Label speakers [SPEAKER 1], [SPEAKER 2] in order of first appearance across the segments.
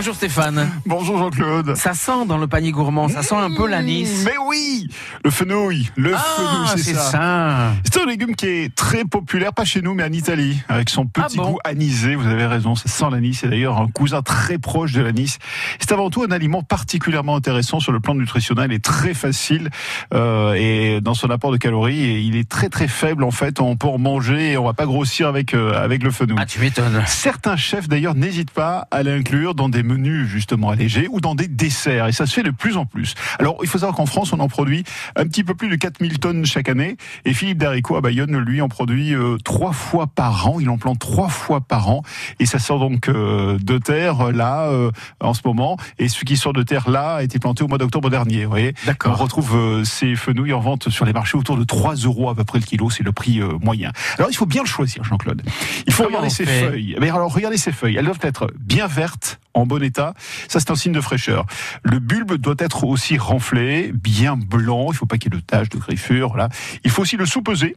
[SPEAKER 1] Bonjour Stéphane.
[SPEAKER 2] Bonjour Jean-Claude.
[SPEAKER 1] Ça sent dans le panier gourmand, ça sent un peu l'anis.
[SPEAKER 2] Mais oui Le fenouil. Le
[SPEAKER 1] ah,
[SPEAKER 2] fenouil, c'est ça. C'est un légume qui est très populaire, pas chez nous, mais en Italie, avec son petit
[SPEAKER 1] Ah bon
[SPEAKER 2] goût anisé. Vous avez raison, ça sent l'anis. C'est d'ailleurs un cousin très proche de l'anis. C'est avant tout un aliment particulièrement intéressant sur le plan nutritionnel et très facile euh, et dans son apport de calories. Et il est très très faible en fait. On peut en manger et on va pas grossir avec euh, avec le fenouil.
[SPEAKER 1] Ah, tu m'étonnes.
[SPEAKER 2] Certains chefs d'ailleurs n'hésitent pas à l'inclure dans des menus justement allégés ou dans des desserts et ça se fait de plus en plus. Alors il faut savoir qu'en France on en produit un petit peu plus de 4000 tonnes chaque année et Philippe Daricot à Bayonne lui en produit euh, trois fois par an, il en plante trois fois par an et ça sort donc euh, de terre là euh, en ce moment et ce qui sort de terre là a été planté au mois d'octobre dernier, vous voyez. On retrouve ces fenouilles en vente sur les marchés autour de 3 euros à peu près le kilo, c'est le prix moyen. Alors il faut bien le choisir Jean-Claude. Il faut
[SPEAKER 1] Comment
[SPEAKER 2] regarder ses feuilles. Mais alors regardez ces feuilles, elles doivent être bien vertes, en bon état. Ça c'est un signe de fraîcheur. Le bulbe doit être aussi renflé, bien blanc, il faut pas qu'il y ait de taches de griffures, voilà. Il faut aussi le sous-peser.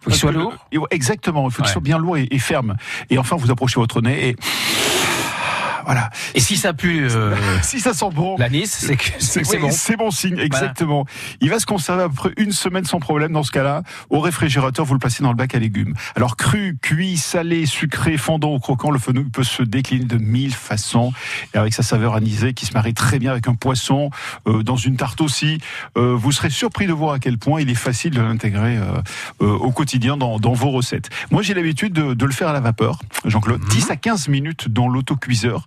[SPEAKER 1] Faut qu'il soit lourd.
[SPEAKER 2] le- Exactement, il faut qu'il soit bien lourd et, et ferme. Et enfin vous approchez votre nez et voilà.
[SPEAKER 1] Et si ça pue euh,
[SPEAKER 2] Si ça sent bon,
[SPEAKER 1] l'anis, c'est que c'est que c'est
[SPEAKER 2] oui,
[SPEAKER 1] bon.
[SPEAKER 2] C'est bon signe, exactement. Il va se conserver à peu près une semaine sans problème dans ce cas-là. Au réfrigérateur, vous le placez dans le bac à légumes. Alors cru, cuit, salé, sucré, fondant ou croquant, le fenouil peut se décliner de mille façons. Et avec sa saveur anisée qui se marie très bien avec un poisson, euh, dans une tarte aussi. Euh, vous serez surpris de voir à quel point il est facile de l'intégrer euh, euh, au quotidien dans, dans vos recettes. Moi, j'ai l'habitude de, de le faire à la vapeur, Jean-Claude. 10 à 15 minutes dans l'autocuiseur.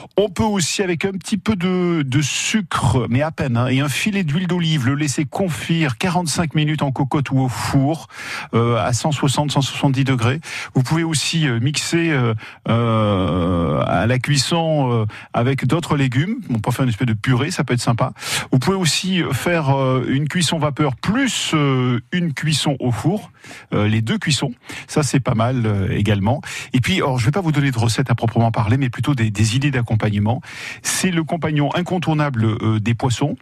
[SPEAKER 2] On peut aussi, avec un petit peu de, de sucre, mais à peine, hein, et un filet d'huile d'olive, le laisser confire 45 minutes en cocotte ou au four euh, à 160-170 degrés. Vous pouvez aussi euh, mixer euh, euh, à la cuisson euh, avec d'autres légumes. On peut faire une espèce de purée, ça peut être sympa. Vous pouvez aussi faire une cuisson vapeur plus une cuisson au four, les deux cuissons. Ça, c'est pas mal également. Et puis, alors, je vais pas vous donner de recettes à proprement parler, mais plutôt des, des idées d'accompagnement. C'est le compagnon incontournable euh, des poissons.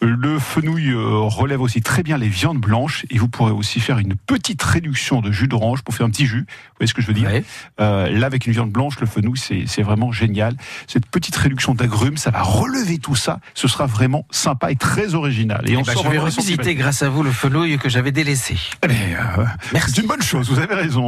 [SPEAKER 2] Le fenouil euh, relève aussi très bien les viandes blanches et vous pourrez aussi faire une petite réduction de jus d'orange pour faire un petit jus. Vous voyez ce que je veux dire
[SPEAKER 1] Ouais.
[SPEAKER 2] euh, Là, avec une viande blanche, le fenouil, c'est vraiment génial. Cette petite réduction d'agrumes, ça va relever tout ça. Ce sera vraiment sympa et très original. Et
[SPEAKER 1] Eh
[SPEAKER 2] on sort
[SPEAKER 1] je vais revisiter grâce à vous le fenouil que j'avais délaissé.
[SPEAKER 2] Eh euh. C'est une bonne chose, vous avez raison.